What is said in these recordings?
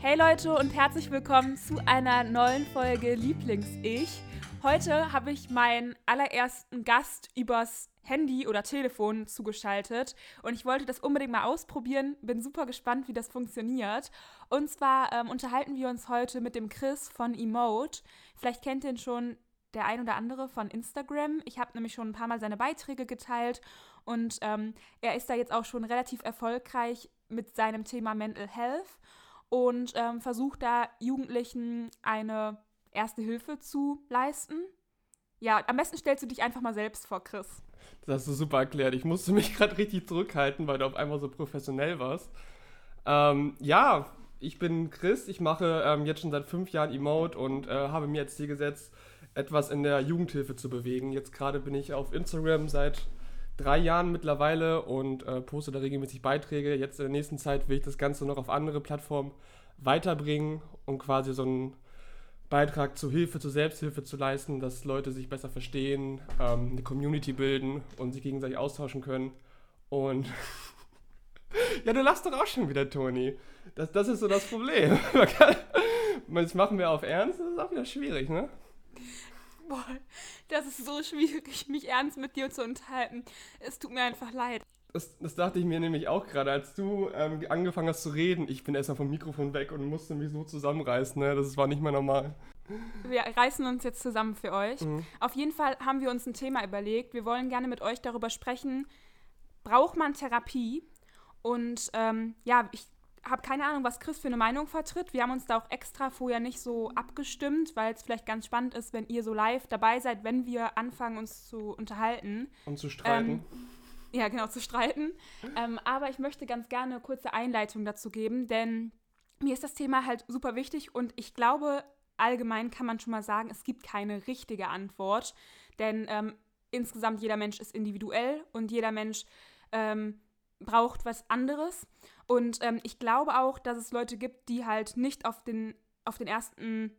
Hey Leute und herzlich willkommen zu einer neuen Folge Lieblings-Ich. Heute habe ich meinen allerersten Gast übers Handy oder Telefon zugeschaltet und ich wollte das unbedingt mal ausprobieren. Bin super gespannt, wie das funktioniert. Und zwar ähm, unterhalten wir uns heute mit dem Chris von Emote. Vielleicht kennt ihr ihn schon der ein oder andere von Instagram. Ich habe nämlich schon ein paar Mal seine Beiträge geteilt und ähm, er ist da jetzt auch schon relativ erfolgreich mit seinem Thema Mental Health und ähm, versucht da Jugendlichen eine erste Hilfe zu leisten. Ja, am besten stellst du dich einfach mal selbst vor, Chris. Das hast du super erklärt. Ich musste mich gerade richtig zurückhalten, weil du auf einmal so professionell warst. Ähm, ja, ich bin Chris. Ich mache ähm, jetzt schon seit fünf Jahren Emote und äh, habe mir jetzt Ziel gesetzt, etwas in der Jugendhilfe zu bewegen. Jetzt gerade bin ich auf Instagram seit drei Jahren mittlerweile und äh, poste da regelmäßig Beiträge. Jetzt in der nächsten Zeit will ich das Ganze noch auf andere Plattformen weiterbringen und quasi so einen Beitrag zur Hilfe, zur Selbsthilfe zu leisten, dass Leute sich besser verstehen, ähm, eine Community bilden und sich gegenseitig austauschen können. Und ja, du lachst doch auch schon wieder, Toni. Das, das ist so das Problem. das machen wir auf Ernst, das ist auch wieder schwierig, ne? Boah, das ist so schwierig, mich ernst mit dir zu unterhalten. Es tut mir einfach leid. Das, das dachte ich mir nämlich auch gerade, als du ähm, angefangen hast zu reden. Ich bin erstmal vom Mikrofon weg und musste mich so zusammenreißen. Ne? Das war nicht mehr normal. Wir reißen uns jetzt zusammen für euch. Mhm. Auf jeden Fall haben wir uns ein Thema überlegt. Wir wollen gerne mit euch darüber sprechen, braucht man Therapie? Und ähm, ja, ich habe keine Ahnung, was Chris für eine Meinung vertritt. Wir haben uns da auch extra vorher nicht so abgestimmt, weil es vielleicht ganz spannend ist, wenn ihr so live dabei seid, wenn wir anfangen, uns zu unterhalten. Und zu streiten. Ähm, ja, genau, zu streiten. Ähm, aber ich möchte ganz gerne eine kurze Einleitung dazu geben, denn mir ist das Thema halt super wichtig und ich glaube, allgemein kann man schon mal sagen, es gibt keine richtige Antwort, denn ähm, insgesamt jeder Mensch ist individuell und jeder Mensch ähm, braucht was anderes. Und ähm, ich glaube auch, dass es Leute gibt, die halt nicht auf den, auf den ersten,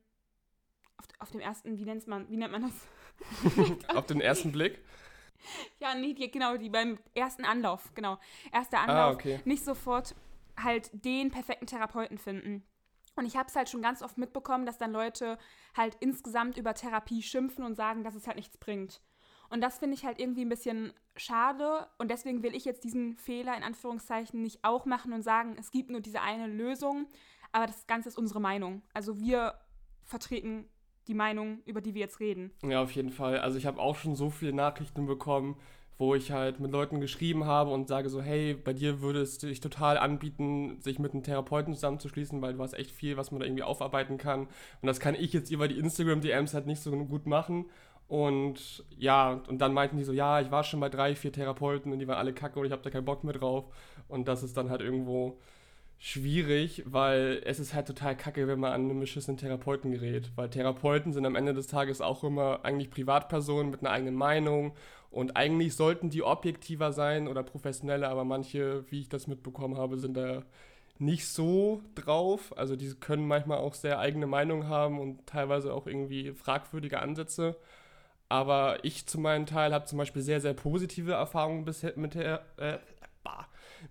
auf, auf dem ersten, wie nennt man, wie nennt man das? auf den ersten Blick? Ja, nee, die, genau, die beim ersten Anlauf, genau. Erster ah, Anlauf, ah, okay. nicht sofort halt den perfekten Therapeuten finden. Und ich habe es halt schon ganz oft mitbekommen, dass dann Leute halt insgesamt über Therapie schimpfen und sagen, dass es halt nichts bringt. Und das finde ich halt irgendwie ein bisschen schade. Und deswegen will ich jetzt diesen Fehler in Anführungszeichen nicht auch machen und sagen, es gibt nur diese eine Lösung. Aber das Ganze ist unsere Meinung. Also wir vertreten die Meinung, über die wir jetzt reden. Ja, auf jeden Fall. Also ich habe auch schon so viele Nachrichten bekommen, wo ich halt mit Leuten geschrieben habe und sage so, hey, bei dir würde es sich total anbieten, sich mit einem Therapeuten zusammenzuschließen, weil du hast echt viel, was man da irgendwie aufarbeiten kann. Und das kann ich jetzt über die Instagram-DMs halt nicht so gut machen. Und ja, und dann meinten die so, ja, ich war schon bei drei, vier Therapeuten und die waren alle kacke und ich habe da keinen Bock mehr drauf. Und das ist dann halt irgendwo schwierig, weil es ist halt total kacke, wenn man an einen beschissenen Therapeuten gerät. Weil Therapeuten sind am Ende des Tages auch immer eigentlich Privatpersonen mit einer eigenen Meinung und eigentlich sollten die objektiver sein oder professioneller, aber manche, wie ich das mitbekommen habe, sind da nicht so drauf. Also die können manchmal auch sehr eigene Meinung haben und teilweise auch irgendwie fragwürdige Ansätze. Aber ich zu meinem Teil habe zum Beispiel sehr, sehr positive Erfahrungen bisher mit, äh,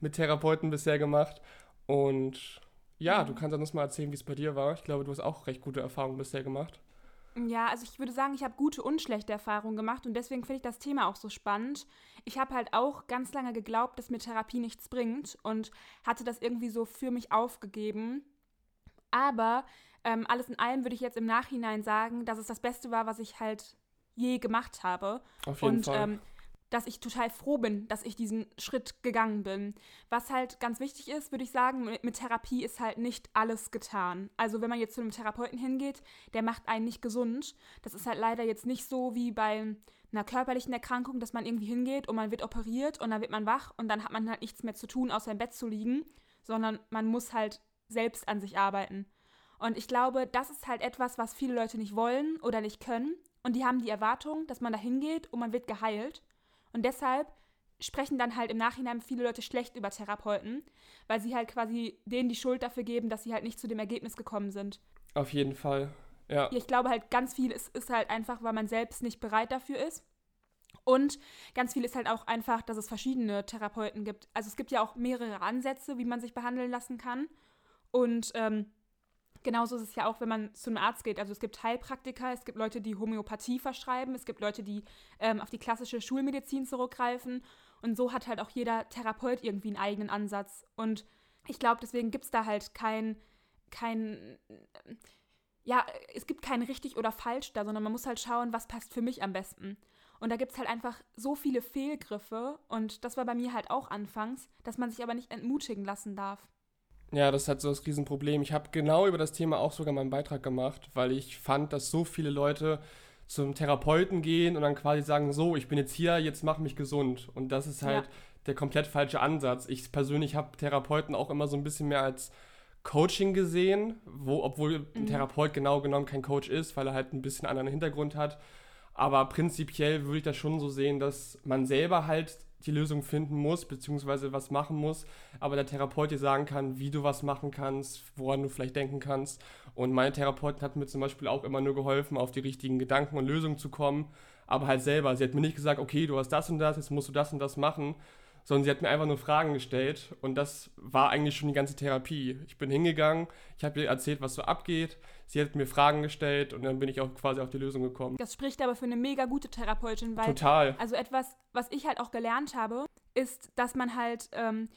mit Therapeuten bisher gemacht. Und ja, du kannst uns mal erzählen, wie es bei dir war. Ich glaube, du hast auch recht gute Erfahrungen bisher gemacht. Ja, also ich würde sagen, ich habe gute und schlechte Erfahrungen gemacht und deswegen finde ich das Thema auch so spannend. Ich habe halt auch ganz lange geglaubt, dass mir Therapie nichts bringt und hatte das irgendwie so für mich aufgegeben. Aber ähm, alles in allem würde ich jetzt im Nachhinein sagen, dass es das Beste war, was ich halt je gemacht habe. Auf jeden und, Fall. Ähm, dass ich total froh bin, dass ich diesen Schritt gegangen bin. Was halt ganz wichtig ist, würde ich sagen, mit, Therapie ist halt nicht alles getan. Also wenn man jetzt zu einem Therapeuten hingeht, der macht einen nicht gesund. Das ist halt leider jetzt nicht so wie bei einer körperlichen Erkrankung, dass man irgendwie hingeht und man wird operiert und dann wird man wach und dann hat man halt nichts mehr zu tun, außer im Bett zu liegen, sondern man muss halt selbst an sich arbeiten. Und ich glaube, das ist halt etwas, was viele Leute nicht wollen oder nicht können und die haben die Erwartung, dass man da hingeht und man wird geheilt. Und deshalb sprechen dann halt im Nachhinein viele Leute schlecht über Therapeuten, weil sie halt quasi denen die Schuld dafür geben, dass sie halt nicht zu dem Ergebnis gekommen sind. Auf jeden Fall, ja. Ich glaube halt, ganz viel ist, ist halt einfach, weil man selbst nicht bereit dafür ist. Und ganz viel ist halt auch einfach, dass es verschiedene Therapeuten gibt. Also es gibt ja auch mehrere Ansätze, wie man sich behandeln lassen kann. Und ähm, Genauso ist es ja auch, wenn man zu einem Arzt geht. Also es gibt Heilpraktiker, es gibt Leute, die Homöopathie verschreiben, es gibt Leute, die ähm, auf die klassische Schulmedizin zurückgreifen. Und so hat halt auch jeder Therapeut irgendwie einen eigenen Ansatz. Und ich glaube, deswegen gibt es da halt kein, kein, ja, es gibt kein richtig oder falsch da, sondern man muss halt schauen, was passt für mich am besten. Und da gibt es halt einfach so viele Fehlgriffe und das war bei mir halt auch anfangs, dass man sich aber nicht entmutigen lassen darf. Ja, das ist halt so das Riesenproblem. Ich habe genau über das Thema auch sogar meinen Beitrag gemacht, weil ich fand, dass so viele Leute zum Therapeuten gehen und dann quasi sagen, so, ich bin jetzt hier, jetzt mach mich gesund. Und das ist halt ja. der komplett falsche Ansatz. Ich persönlich habe Therapeuten auch immer so ein bisschen mehr als Coaching gesehen, wo, obwohl ein mhm. Therapeut genau genommen kein Coach ist, weil er halt ein bisschen anderen Hintergrund hat. Aber prinzipiell würde ich das schon so sehen, dass man selber halt die Lösung finden muss, beziehungsweise was machen muss, aber der Therapeut dir sagen kann, wie du was machen kannst, woran du vielleicht denken kannst. Und meine Therapeutin hat mir zum Beispiel auch immer nur geholfen, auf die richtigen Gedanken und Lösungen zu kommen, aber halt selber. Sie hat mir nicht gesagt, okay, du hast das und das, jetzt musst du das und das machen, sondern sie hat mir einfach nur Fragen gestellt und das war eigentlich schon die ganze Therapie. Ich bin hingegangen, ich habe ihr erzählt, was so abgeht, sie hat mir Fragen gestellt und dann bin ich auch quasi auf die Lösung gekommen. Das spricht aber für eine mega gute Therapeutin, weil Total. also etwas, was ich halt auch gelernt habe, ist, dass man halt ähm,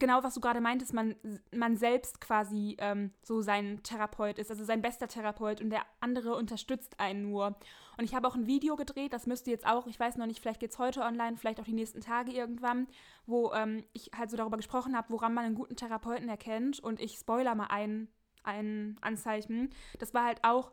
genau, was du gerade meintest, man, man selbst quasi ähm, so sein Therapeut ist, also sein bester Therapeut und der andere unterstützt einen nur. Und ich habe auch ein Video gedreht, das müsste jetzt auch, ich weiß noch nicht, vielleicht geht es heute online, vielleicht auch die nächsten Tage irgendwann, wo ähm, ich halt so darüber gesprochen habe, woran man einen guten Therapeuten erkennt. Und ich spoiler mal ein, ein Anzeichen. Das war halt auch,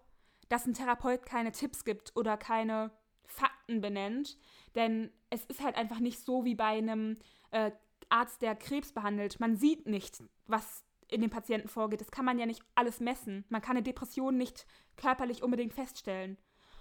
dass ein Therapeut keine Tipps gibt oder keine Fakten benennt. Denn es ist halt einfach nicht so wie bei einem äh, Arzt, der Krebs behandelt. Man sieht nicht, was in dem Patienten vorgeht. Das kann man ja nicht alles messen. Man kann eine Depression nicht körperlich unbedingt feststellen.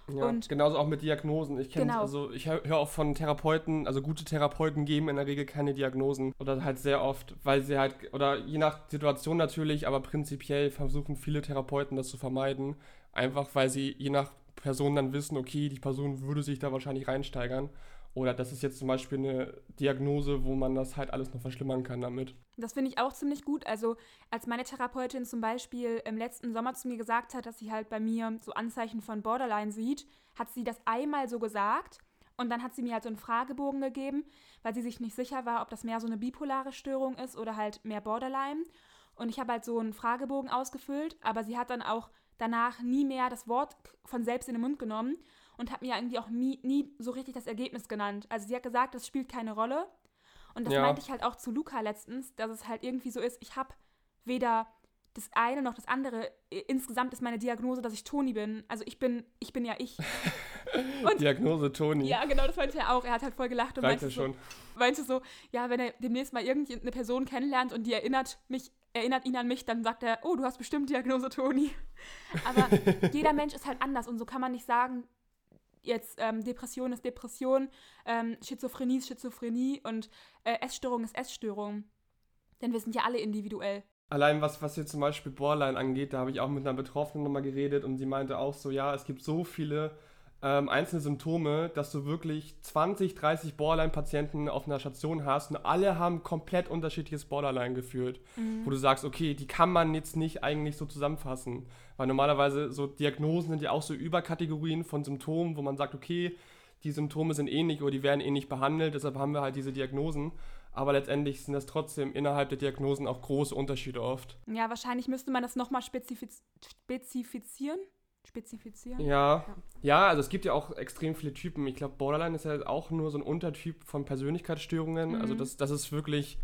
Ja, und genauso auch mit Diagnosen. Ich kenne genau. also ich höre auch von Therapeuten, also gute Therapeuten geben in der Regel keine Diagnosen oder halt sehr oft, weil sie halt oder je nach Situation natürlich, aber prinzipiell versuchen viele Therapeuten das zu vermeiden, einfach weil sie je nach Person dann wissen, okay, die Person würde sich da wahrscheinlich reinsteigern oder das ist jetzt zum Beispiel eine Diagnose, wo man das halt alles noch verschlimmern kann damit. Das finde ich auch ziemlich gut. Also als meine Therapeutin zum Beispiel im letzten Sommer zu mir gesagt hat, dass sie halt bei mir so Anzeichen von Borderline sieht, hat sie das einmal so gesagt. Und dann hat sie mir halt so einen Fragebogen gegeben, weil sie sich nicht sicher war, ob das mehr so eine bipolare Störung ist oder halt mehr Borderline. Und ich habe halt so einen Fragebogen ausgefüllt, aber sie hat dann auch danach nie mehr das Wort von selbst in den Mund genommen und hat mir irgendwie auch nie, nie, so richtig das Ergebnis genannt. Also sie hat gesagt, das spielt keine Rolle. Und das ja. meinte ich halt auch zu Luca letztens, dass es halt irgendwie so ist, ich habe weder das eine noch das andere. Insgesamt ist meine Diagnose, dass ich Toni bin. Also ich bin, ich bin ja ich. Und, Diagnose Toni. Ja, genau, das meinte er auch. Er hat halt voll gelacht und meinte so, meinte so, ja, wenn er demnächst mal irgendeine Person kennenlernt und die erinnert mich, erinnert ihn an mich, dann sagt er, oh, du hast bestimmt Diagnose Toni. Aber jeder Mensch ist halt anders und so kann man nicht sagen, jetzt ähm, Depression ist Depression, ähm, Schizophrenie ist Schizophrenie und äh, Essstörung ist Essstörung. Denn wir sind ja alle individuell. Allein was, was jetzt zum Beispiel Borderline angeht, da habe ich auch mit einer Betroffenen nochmal geredet und sie meinte auch so, ja, es gibt so viele ähm, einzelne Symptome, dass du wirklich 20, 30 Borderline-Patienten auf einer Station hast und alle haben komplett unterschiedliches Borderline gefühlt. Mhm. Wo du sagst, okay, die kann man jetzt nicht eigentlich so zusammenfassen. Weil normalerweise so Diagnosen sind ja auch so Überkategorien von Symptomen, wo man sagt, okay, die Symptome sind ähnlich oder die werden ähnlich behandelt, deshalb haben wir halt diese Diagnosen. Aber letztendlich sind das trotzdem innerhalb der Diagnosen auch große Unterschiede oft. Ja, wahrscheinlich müsste man das nochmal spezifiz spezifizieren spezifizieren? Ja. ja. ja. also es gibt ja auch extrem viele Typen. Ich glaube, Borderline ist ja auch nur so ein Untertyp von Persönlichkeitsstörungen. Also mhm. Also das, das ist wirklich,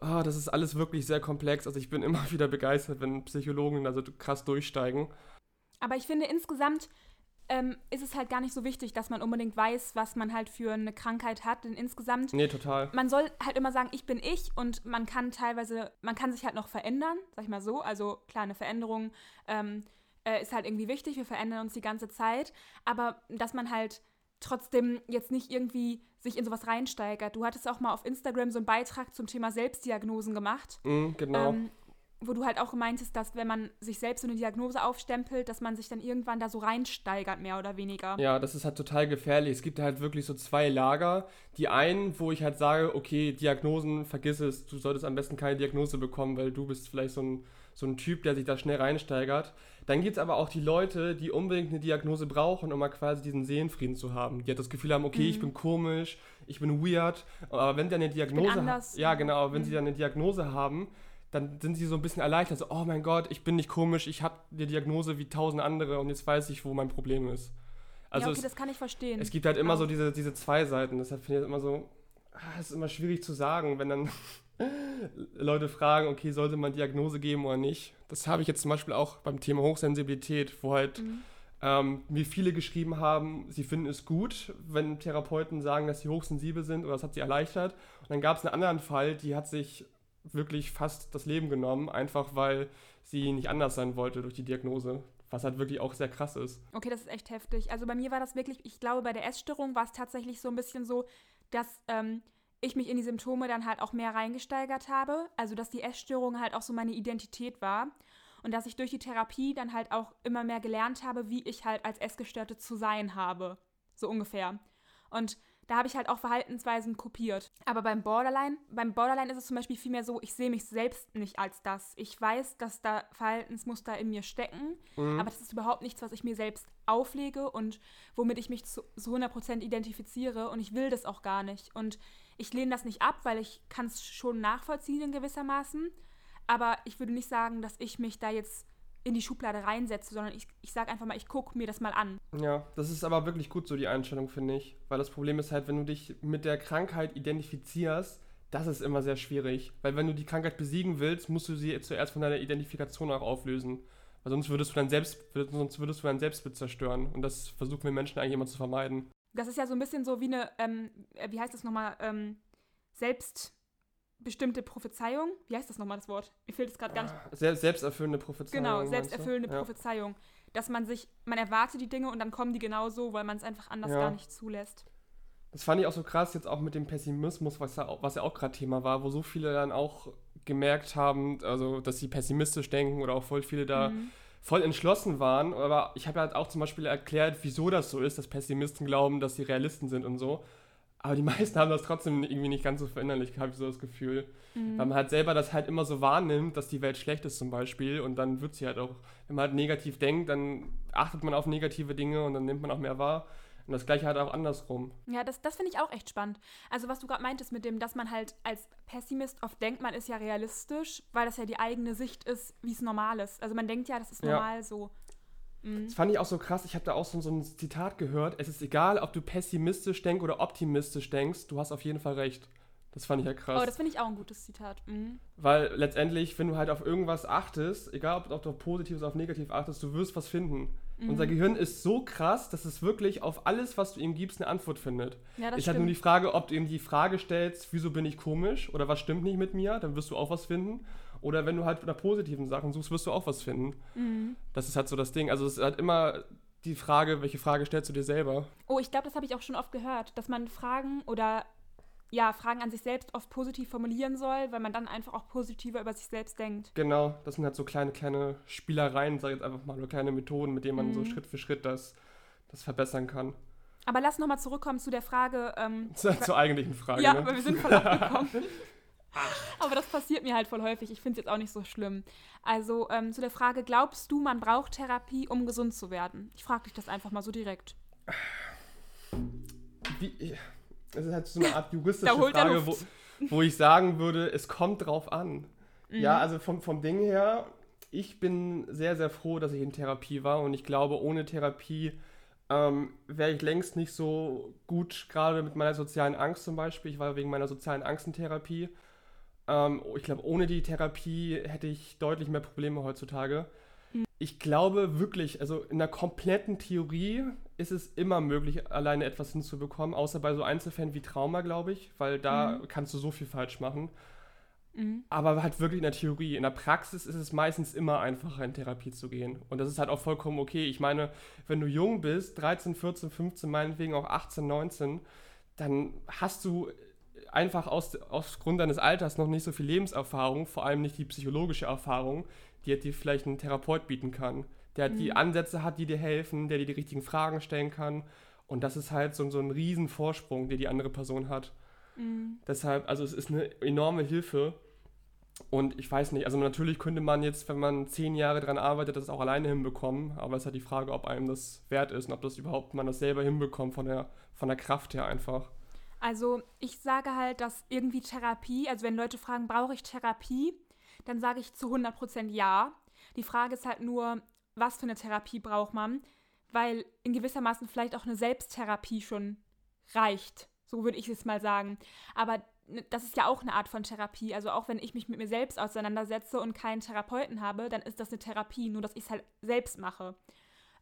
oh, das ist alles wirklich sehr komplex. Also ich bin immer wieder begeistert, wenn Psychologen also krass durchsteigen. Aber ich finde insgesamt ähm, ist es halt gar nicht so wichtig, dass man unbedingt weiß, was man halt für eine Krankheit hat. Denn insgesamt. Nee, total. Man soll halt immer sagen, ich bin ich und man kann teilweise, man kann sich halt noch verändern, sag ich mal so. Also kleine Veränderungen. Ähm, äh, ist halt irgendwie wichtig, wir verändern uns die ganze Zeit, aber dass man halt trotzdem jetzt nicht irgendwie sich in sowas reinsteigert. Du hattest auch mal auf Instagram so einen Beitrag zum Thema Selbstdiagnosen gemacht. Mm, genau. Ähm, wo du halt auch meintest, dass wenn man sich selbst so eine Diagnose aufstempelt, dass man sich dann irgendwann da so reinsteigert, mehr oder weniger. Ja, das ist halt total gefährlich. Es gibt halt wirklich so zwei Lager. Die einen, wo ich halt sage, okay, Diagnosen, vergiss es, du solltest am besten keine Diagnose bekommen, weil du bist vielleicht so ein, so ein Typ, der sich da schnell reinsteigert. Dann gibt es aber auch die Leute, die unbedingt eine Diagnose brauchen, um mal quasi diesen Seelenfrieden zu haben. Die halt das Gefühl haben, okay, mhm. ich bin komisch, ich bin weird, aber wenn die eine Diagnose haben, ja genau, wenn mhm. sie dann eine Diagnose haben, dann sind sie so ein bisschen erleichtert. So, oh mein Gott, ich bin nicht komisch, ich habe die Diagnose wie tausend andere und jetzt weiß ich, wo mein Problem ist. Also ja, okay, es, das kann ich verstehen. Es gibt halt immer auch. so diese, diese zwei Seiten. Deshalb finde ich es immer so, ah, es ist immer schwierig zu sagen, wenn dann Leute fragen, okay, sollte man Diagnose geben oder nicht. Das habe ich jetzt zum Beispiel auch beim Thema Hochsensibilität, wo halt mhm. ähm, mir viele geschrieben haben, sie finden es gut, wenn Therapeuten sagen, dass sie hochsensibel sind oder das hat sie erleichtert. Und dann gab es einen anderen Fall, die hat sich wirklich fast das Leben genommen, einfach weil sie nicht anders sein wollte durch die Diagnose. Was halt wirklich auch sehr krass ist. Okay, das ist echt heftig. Also bei mir war das wirklich, ich glaube, bei der Essstörung war es tatsächlich so ein bisschen so, dass ähm, ich mich in die Symptome dann halt auch mehr reingesteigert habe. Also dass die Essstörung halt auch so meine Identität war. Und dass ich durch die Therapie dann halt auch immer mehr gelernt habe, wie ich halt als Essgestörte zu sein habe. So ungefähr. Und da habe ich halt auch Verhaltensweisen kopiert. Aber beim Borderline, beim Borderline ist es zum Beispiel vielmehr so, ich sehe mich selbst nicht als das. Ich weiß, dass da Verhaltensmuster in mir stecken, mhm. aber das ist überhaupt nichts, was ich mir selbst auflege und womit ich mich zu, zu 100% identifiziere und ich will das auch gar nicht. Und ich lehne das nicht ab, weil ich kann es schon nachvollziehen in gewissermaßen, aber ich würde nicht sagen, dass ich mich da jetzt in die Schublade reinsetze, sondern ich, ich sage einfach mal, ich gucke mir das mal an. Ja, das ist aber wirklich gut so, die Einstellung, finde ich. Weil das Problem ist halt, wenn du dich mit der Krankheit identifizierst, das ist immer sehr schwierig. Weil wenn du die Krankheit besiegen willst, musst du sie zuerst von deiner Identifikation auch auflösen. Weil sonst würdest du dein, Selbst, sonst würdest du dein Selbstbild zerstören. Und das versuchen wir Menschen eigentlich immer zu vermeiden. Das ist ja so ein bisschen so wie eine, ähm, wie heißt das nochmal, ähm, Selbst bestimmte Prophezeiung. Wie heißt das nochmal, das Wort? Mir fehlt es gerade gar nicht. Selbst, selbsterfüllende Prophezeiung. Genau, selbsterfüllende Prophezeiung. Dass man sich, man erwartet die Dinge und dann kommen die genau so, weil man es einfach anders ja. gar nicht zulässt. Das fand ich auch so krass, jetzt auch mit dem Pessimismus, was ja, was ja auch gerade Thema war, wo so viele dann auch gemerkt haben, also dass sie pessimistisch denken oder auch voll viele da mhm. Voll entschlossen waren. Aber ich habe halt auch zum Beispiel erklärt, wieso das so ist, dass Pessimisten glauben, dass sie Realisten sind und so. Aber die meisten haben das trotzdem irgendwie nicht ganz so verinnerlicht, habe ich so das Gefühl. Mhm. Weil man halt selber das halt immer so wahrnimmt, dass die Welt schlecht ist zum Beispiel. Und dann wird sie halt auch, wenn man halt negativ denkt, dann achtet man auf negative Dinge und dann nimmt man auch mehr wahr. Und das gleiche halt auch andersrum. Ja, das, das finde ich auch echt spannend. Also was du gerade meintest mit dem, dass man halt als Pessimist oft denkt, man ist ja realistisch, weil das ja die eigene Sicht ist, wie es normal ist. Also man denkt ja, das ist normal ja. so. Mhm. Das fand ich auch so krass. Ich habe da auch so, so ein Zitat gehört. Es ist egal, ob du pessimistisch denkst oder optimistisch denkst, du hast auf jeden Fall recht. Das fand ich ja krass. Oh, das finde ich auch ein gutes Zitat. Mhm. Weil letztendlich, wenn du halt auf irgendwas achtest, egal ob, ob du auf Positives oder auf Negativ achtest, du wirst was finden. Mhm. Unser Gehirn ist so krass, dass es wirklich auf alles, was du ihm gibst, eine Antwort findet. Ja, das ist halt nur die Frage, ob du ihm die Frage stellst, wieso bin ich komisch oder was stimmt nicht mit mir, dann wirst du auch was finden. Oder wenn du halt nach positiven Sachen suchst, wirst du auch was finden. Mhm. Das ist halt so das Ding. Also es ist halt immer die Frage, welche Frage stellst du dir selber? Oh, ich glaube, das habe ich auch schon oft gehört, dass man Fragen oder ja, Fragen an sich selbst oft positiv formulieren soll, weil man dann einfach auch positiver über sich selbst denkt. Genau, das sind halt so kleine, kleine Spielereien, sag ich jetzt einfach mal, oder kleine Methoden, mit denen man mhm. so Schritt für Schritt das, das verbessern kann. Aber lass nochmal zurückkommen zu der Frage. Ähm, zur eigentlichen Frage. Ja, ne? aber wir sind voll abgekommen. Aber das passiert mir halt voll häufig. Ich finde es jetzt auch nicht so schlimm. Also ähm, zu der Frage, glaubst du, man braucht Therapie, um gesund zu werden? Ich frage dich das einfach mal so direkt. Wie, das ist halt so eine Art juristische Frage, wo, wo ich sagen würde, es kommt drauf an. Mhm. Ja, also vom, vom Ding her, ich bin sehr, sehr froh, dass ich in Therapie war und ich glaube, ohne Therapie ähm, wäre ich längst nicht so gut, gerade mit meiner sozialen Angst zum Beispiel. Ich war wegen meiner sozialen Angst in Therapie. Ähm, ich glaube, ohne die Therapie hätte ich deutlich mehr Probleme heutzutage. Mhm. Ich glaube wirklich, also in der kompletten Theorie ist es immer möglich, alleine etwas hinzubekommen, außer bei so Einzelfällen wie Trauma, glaube ich, weil da mhm. kannst du so viel falsch machen. Mhm. Aber halt wirklich in der Theorie. In der Praxis ist es meistens immer einfacher, in Therapie zu gehen. Und das ist halt auch vollkommen okay. Ich meine, wenn du jung bist, 13, 14, 15, meinetwegen auch 18, 19, dann hast du einfach aus, aus Grund deines Alters noch nicht so viel Lebenserfahrung, vor allem nicht die psychologische Erfahrung, die dir vielleicht ein Therapeut bieten kann. Der mhm. die Ansätze hat, die dir helfen, der dir die richtigen Fragen stellen kann. Und das ist halt so, so ein riesen Vorsprung, den die andere Person hat. Mhm. Deshalb, also es ist eine enorme Hilfe. Und ich weiß nicht, also natürlich könnte man jetzt, wenn man zehn Jahre daran arbeitet, das auch alleine hinbekommen. Aber es ist halt die Frage, ob einem das wert ist und ob das überhaupt man das selber hinbekommt von der, von der Kraft her einfach. Also ich sage halt, dass irgendwie Therapie, also wenn Leute fragen, brauche ich Therapie, dann sage ich zu 100% ja. Die Frage ist halt nur, was für eine Therapie braucht man, weil in gewissermaßen vielleicht auch eine Selbsttherapie schon reicht. So würde ich es mal sagen. Aber das ist ja auch eine Art von Therapie. Also auch wenn ich mich mit mir selbst auseinandersetze und keinen Therapeuten habe, dann ist das eine Therapie, nur dass ich es halt selbst mache.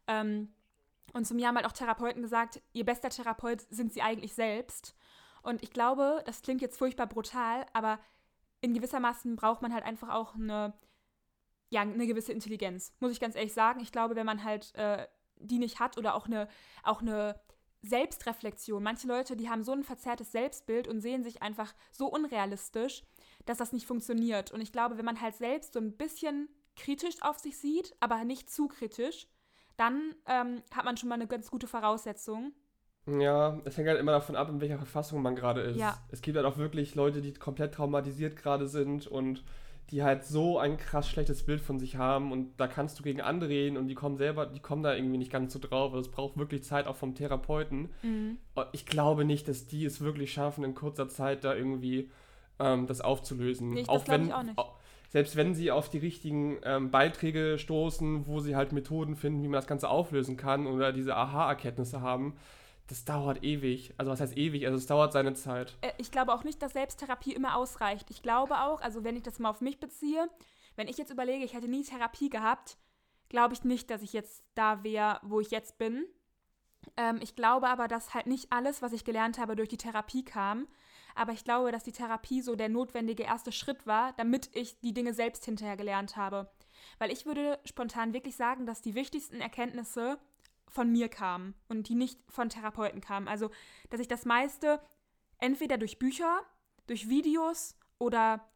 Ähm, und zu mir haben halt auch Therapeuten gesagt, ihr bester Therapeut sind sie eigentlich selbst. Und ich glaube, das klingt jetzt furchtbar brutal, aber in gewissermaßen braucht man halt einfach auch eine, ja, eine gewisse Intelligenz, muss ich ganz ehrlich sagen. Ich glaube, wenn man halt äh, die nicht hat oder auch eine, auch eine Selbstreflexion. Manche Leute, die haben so ein verzerrtes Selbstbild und sehen sich einfach so unrealistisch, dass das nicht funktioniert. Und ich glaube, wenn man halt selbst so ein bisschen kritisch auf sich sieht, aber nicht zu kritisch, dann ähm, hat man schon mal eine ganz gute Voraussetzung. Ja, es hängt halt immer davon ab, in welcher Verfassung man gerade ist. Ja. Es gibt halt auch wirklich Leute, die komplett traumatisiert gerade sind und die halt so ein krass schlechtes Bild von sich haben und da kannst du gegen anreden und die kommen selber, die kommen da irgendwie nicht ganz so drauf. Also es braucht wirklich Zeit auch vom Therapeuten. Mhm. Ich glaube nicht, dass die es wirklich schaffen, in kurzer Zeit da irgendwie ähm, das aufzulösen. Nee, auch wenn, auch selbst wenn sie auf die richtigen ähm, Beiträge stoßen, wo sie halt Methoden finden, wie man das Ganze auflösen kann oder diese Aha-Erkenntnisse haben, das dauert ewig. Also was heißt ewig? Also es dauert seine Zeit. Äh, ich glaube auch nicht, dass Selbsttherapie immer ausreicht. Ich glaube auch, also wenn ich das mal auf mich beziehe, wenn ich jetzt überlege, ich hätte nie Therapie gehabt, glaube ich nicht, dass ich jetzt da wäre, wo ich jetzt bin. Ähm, ich glaube aber, dass halt nicht alles, was ich gelernt habe, durch die Therapie kam. Aber ich glaube, dass die Therapie so der notwendige erste Schritt war, damit ich die Dinge selbst hinterher gelernt habe. Weil ich würde spontan wirklich sagen, dass die wichtigsten Erkenntnisse von mir kamen und die nicht von Therapeuten kamen. Also, dass ich das meiste entweder durch Bücher, durch Videos oder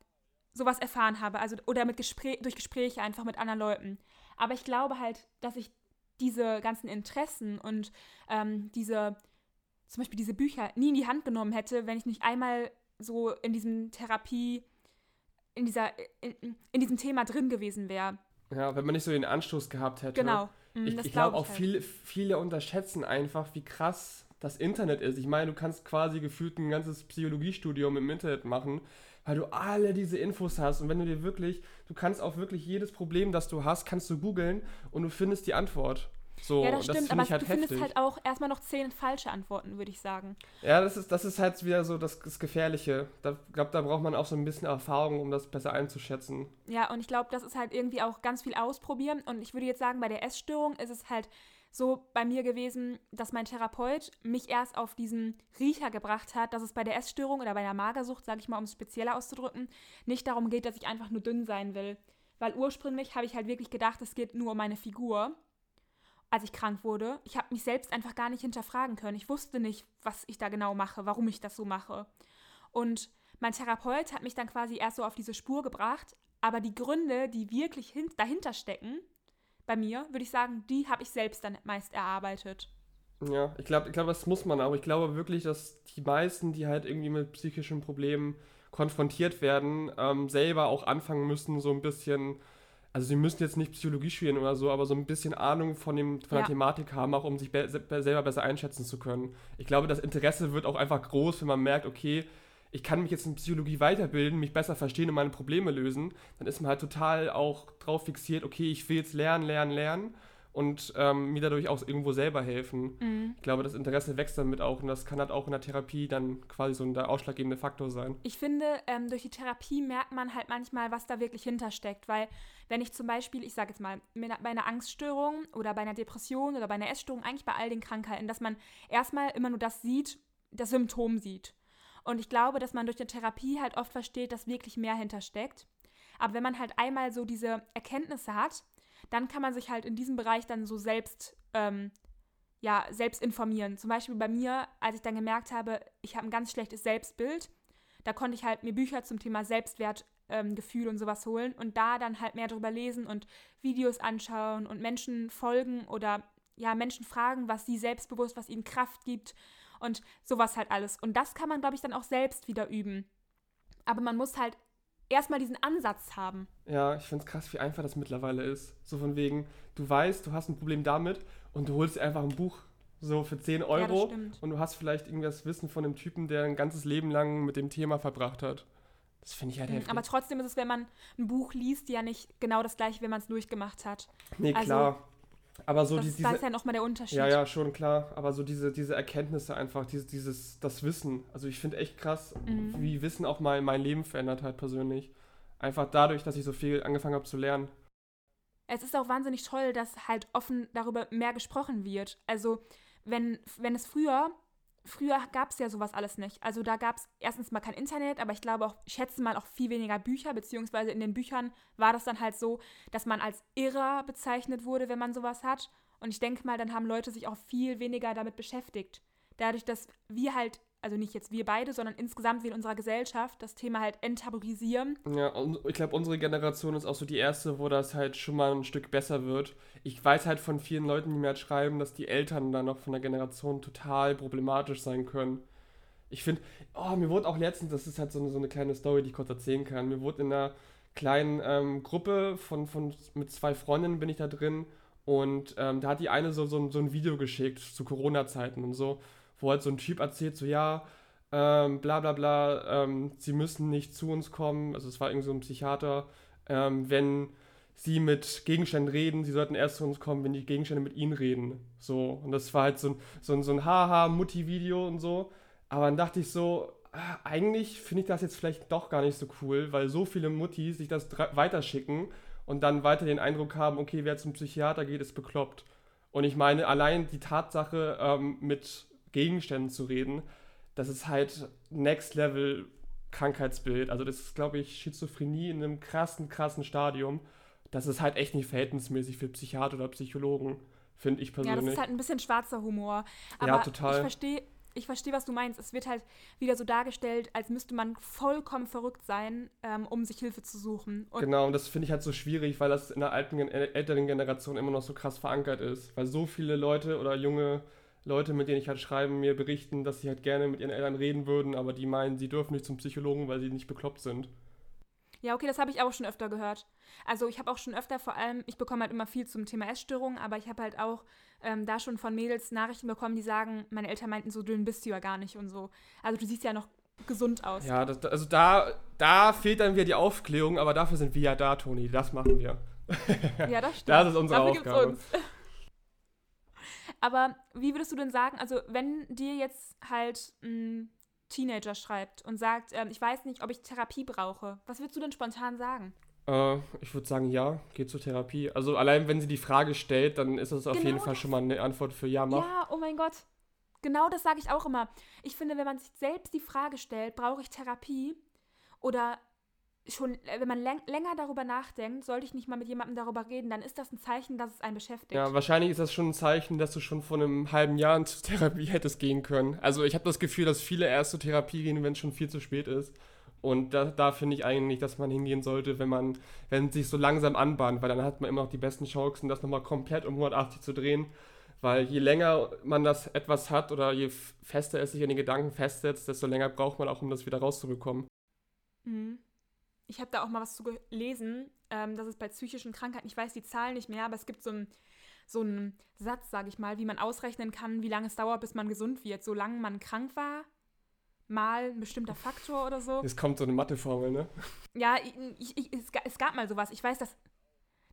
sowas erfahren habe, also oder mit Gespräch, durch Gespräche einfach mit anderen Leuten. Aber ich glaube halt, dass ich diese ganzen Interessen und ähm, diese, zum Beispiel diese Bücher nie in die Hand genommen hätte, wenn ich nicht einmal so in diesem Therapie, in dieser, in, in diesem Thema drin gewesen wäre. Ja, wenn man nicht so den Anstoß gehabt hätte. Genau. Mhm, ich, ich glaube auch halt. viele, viele unterschätzen einfach, wie krass das Internet ist. Ich meine, du kannst quasi gefühlt ein ganzes Psychologiestudium im Internet machen, weil du alle diese Infos hast. Und wenn du dir wirklich, du kannst auch wirklich jedes Problem, das du hast, kannst du googeln und du findest die Antwort. So, ja, das stimmt, das aber halt du heftig. findest halt auch erstmal noch zehn falsche Antworten, würde ich sagen. Ja, das ist, das ist halt wieder so das, das Gefährliche. Da glaube, da braucht man auch so ein bisschen Erfahrung, um das besser einzuschätzen. Ja, und ich glaube, das ist halt irgendwie auch ganz viel ausprobieren. Und ich würde jetzt sagen, bei der Essstörung ist es halt so bei mir gewesen, dass mein Therapeut mich erst auf diesen Riecher gebracht hat, dass es bei der Essstörung oder bei der Magersucht, sage ich mal, um es spezieller auszudrücken, nicht darum geht, dass ich einfach nur dünn sein will. Weil ursprünglich habe ich halt wirklich gedacht, es geht nur um meine Figur als ich krank wurde. Ich habe mich selbst einfach gar nicht hinterfragen können. Ich wusste nicht, was ich da genau mache, warum ich das so mache. Und mein Therapeut hat mich dann quasi erst so auf diese Spur gebracht. Aber die Gründe, die wirklich dahinter stecken, bei mir, würde ich sagen, die habe ich selbst dann meist erarbeitet. Ja, ich glaube, ich glaub, das muss man auch. Ich glaube wirklich, dass die meisten, die halt irgendwie mit psychischen Problemen konfrontiert werden, ähm, selber auch anfangen müssen, so ein bisschen also sie müssen jetzt nicht Psychologie studieren oder so, aber so ein bisschen Ahnung von, dem, von ja. der Thematik haben, auch um sich be selber besser einschätzen zu können. Ich glaube, das Interesse wird auch einfach groß, wenn man merkt, okay, ich kann mich jetzt in Psychologie weiterbilden, mich besser verstehen und meine Probleme lösen. Dann ist man halt total auch drauf fixiert, okay, ich will jetzt lernen, lernen, lernen und ähm, mir dadurch auch irgendwo selber helfen. Mhm. Ich glaube, das Interesse wächst damit auch und das kann halt auch in der Therapie dann quasi so ein der ausschlaggebende Faktor sein. Ich finde, ähm, durch die Therapie merkt man halt manchmal, was da wirklich hintersteckt, weil wenn ich zum Beispiel, ich sage jetzt mal, bei einer Angststörung oder bei einer Depression oder bei einer Essstörung, eigentlich bei all den Krankheiten, dass man erstmal immer nur das sieht, das Symptom sieht. Und ich glaube, dass man durch die Therapie halt oft versteht, dass wirklich mehr hintersteckt. Aber wenn man halt einmal so diese Erkenntnisse hat, dann kann man sich halt in diesem Bereich dann so selbst, ähm, ja, selbst informieren. Zum Beispiel bei mir, als ich dann gemerkt habe, ich habe ein ganz schlechtes Selbstbild, Da konnte ich halt mir Bücher zum Thema Selbstwertgefühl ähm, und sowas holen und da dann halt mehr drüber lesen und Videos anschauen und Menschen folgen oder ja, Menschen fragen, was sie selbstbewusst, was ihnen Kraft gibt und sowas halt alles. Und das kann man, glaube ich, dann auch selbst wieder üben. Aber man muss halt erstmal diesen Ansatz haben. Ja, ich finde es krass, wie einfach das mittlerweile ist. So von wegen, du weißt, du hast ein Problem damit und du holst dir einfach ein Buch so für 10 Euro ja, und du hast vielleicht irgendwas Wissen von einem Typen, der ein ganzes Leben lang mit dem Thema verbracht hat. Das finde ich halt mhm, heftig. Aber trotzdem ist es, wenn man ein Buch liest, ja nicht genau das gleiche, wenn man es durchgemacht hat. Nee, also, klar. Aber so das, die, diese, das ist ja nochmal der Unterschied. Ja, ja, schon klar. Aber so diese, diese Erkenntnisse einfach, dieses, dieses, das Wissen. Also ich finde echt krass, mhm. wie Wissen auch mal mein Leben verändert hat persönlich. Einfach dadurch, dass ich so viel angefangen habe zu lernen. Es ist auch wahnsinnig toll, dass halt offen darüber mehr gesprochen wird. Also wenn, wenn es früher früher gab es ja sowas alles nicht. Also da gab es erstens mal kein Internet, aber ich glaube auch, ich schätze mal auch viel weniger Bücher, beziehungsweise in den Büchern war das dann halt so, dass man als Irrer bezeichnet wurde, wenn man sowas hat. Und ich denke mal, dann haben Leute sich auch viel weniger damit beschäftigt. Dadurch, dass wir halt also nicht jetzt wir beide, sondern insgesamt wie in unserer Gesellschaft, das Thema halt enttabuisieren. Ja, und ich glaube, unsere Generation ist auch so die erste, wo das halt schon mal ein Stück besser wird. Ich weiß halt von vielen Leuten, die mir halt schreiben, dass die Eltern dann noch von der Generation total problematisch sein können. Ich finde, oh, mir wurde auch letztens, das ist halt so eine, so eine kleine Story, die ich kurz erzählen kann. Mir wurde in einer kleinen ähm, Gruppe von, von, mit zwei Freundinnen bin ich da drin und ähm, da hat die eine so, so, so ein Video geschickt zu Corona-Zeiten und so wo halt so ein Typ erzählt, so ja, ähm, bla bla bla, ähm, sie müssen nicht zu uns kommen, also es war irgendwie so ein Psychiater, ähm, wenn sie mit Gegenständen reden, sie sollten erst zu uns kommen, wenn die Gegenstände mit ihnen reden. So, und das war halt so ein, so ein, so ein Haha-Mutti-Video und so. Aber dann dachte ich so, ah, eigentlich finde ich das jetzt vielleicht doch gar nicht so cool, weil so viele Muttis sich das weiterschicken und dann weiter den Eindruck haben, okay, wer zum Psychiater geht, ist bekloppt. Und ich meine, allein die Tatsache ähm, mit Gegenständen zu reden, das ist halt Next Level Krankheitsbild. Also das ist, glaube ich, Schizophrenie in einem krassen, krassen Stadium. Das ist halt echt nicht verhältnismäßig für Psychiater oder Psychologen, finde ich persönlich. Ja, das ist halt ein bisschen schwarzer Humor. Aber ja, total. ich verstehe, ich verstehe, was du meinst. Es wird halt wieder so dargestellt, als müsste man vollkommen verrückt sein, ähm, um sich Hilfe zu suchen. Und genau, und das finde ich halt so schwierig, weil das in der alten, älteren Generation immer noch so krass verankert ist. Weil so viele Leute oder junge Leute, mit denen ich halt schreibe, mir berichten, dass sie halt gerne mit ihren Eltern reden würden, aber die meinen, sie dürfen nicht zum Psychologen, weil sie nicht bekloppt sind. Ja, okay, das habe ich auch schon öfter gehört. Also ich habe auch schon öfter, vor allem, ich bekomme halt immer viel zum Thema Essstörungen, aber ich habe halt auch ähm, da schon von Mädels Nachrichten bekommen, die sagen, meine Eltern meinten, so dünn bist du ja gar nicht und so. Also du siehst ja noch gesund aus. Ja, das, also da, da fehlt dann wieder die Aufklärung, aber dafür sind wir ja da, Toni. Das machen wir. Ja, das stimmt. Das ist unsere dafür Aufgabe. Gibt's uns. Aber wie würdest du denn sagen, also wenn dir jetzt halt ein Teenager schreibt und sagt, ähm, ich weiß nicht, ob ich Therapie brauche, was würdest du denn spontan sagen? Äh, ich würde sagen, ja, geh zur Therapie. Also allein wenn sie die Frage stellt, dann ist das auf genau jeden Fall schon mal eine Antwort für ja, mach. Ja, oh mein Gott. Genau das sage ich auch immer. Ich finde, wenn man sich selbst die Frage stellt, brauche ich Therapie oder schon, äh, wenn man länger darüber nachdenkt, sollte ich nicht mal mit jemandem darüber reden, dann ist das ein Zeichen, dass es einen beschäftigt. Ja, wahrscheinlich ist das schon ein Zeichen, dass du schon vor einem halben Jahr zur Therapie hättest gehen können. Also ich habe das Gefühl, dass viele erst zur Therapie gehen, wenn es schon viel zu spät ist. Und da, da finde ich eigentlich, dass man hingehen sollte, wenn man, wenn es sich so langsam anbahnt, weil dann hat man immer noch die besten Chancen, das nochmal komplett um 180 zu drehen. Weil je länger man das etwas hat oder je fester es sich in den Gedanken festsetzt, desto länger braucht man auch, um das wieder rauszubekommen. Mhm ich habe da auch mal was zu gelesen, ähm, dass es bei psychischen Krankheiten, ich weiß die Zahlen nicht mehr, aber es gibt so einen so einen Satz, sage ich mal, wie man ausrechnen kann, wie lange es dauert, bis man gesund wird. Solange man krank war, mal ein bestimmter Faktor oder so. Es kommt so eine Matheformel, ne? Ja, ich, ich, es, es, gab mal sowas. Ich weiß, dass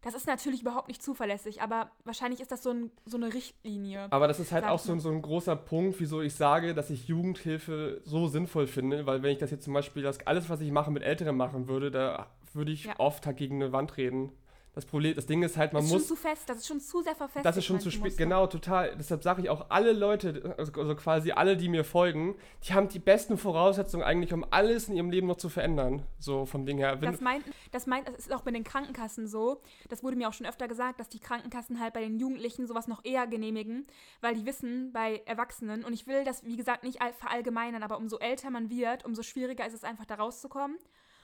das ist natürlich überhaupt nicht zuverlässig, aber wahrscheinlich ist das so, ein, so eine Richtlinie. Aber das ist halt auch so, so, ein großer Punkt, wieso ich sage, dass ich Jugendhilfe so sinnvoll finde, weil wenn ich das jetzt zum Beispiel, das alles, was ich mache, mit Älteren machen würde, da würde ich ja. oft halt gegen eine Wand reden. Das Problem, das Ding ist halt, man das ist muss. schon zu fest, das ist schon zu sehr verfestigt. Das ist schon zu genau, total. Das ist schon zu spät, genau, total. Deshalb sage ich auch, alle Leute, also also quasi alle, die mir folgen, die haben die besten Voraussetzungen eigentlich, um alles in ihrem Leben noch zu verändern. So vom Ding her. Wenn, Das meint, das meint, das ist auch bei den Krankenkassen so. Das wurde mir auch schon öfter gesagt, dass die Krankenkassen halt bei den Jugendlichen sowas noch eher genehmigen, weil die wissen, bei Erwachsenen, und ich will das, wie gesagt, nicht all- verallgemeinern, aber umso älter man wird, umso schwieriger ist es einfach, da rauszukommen.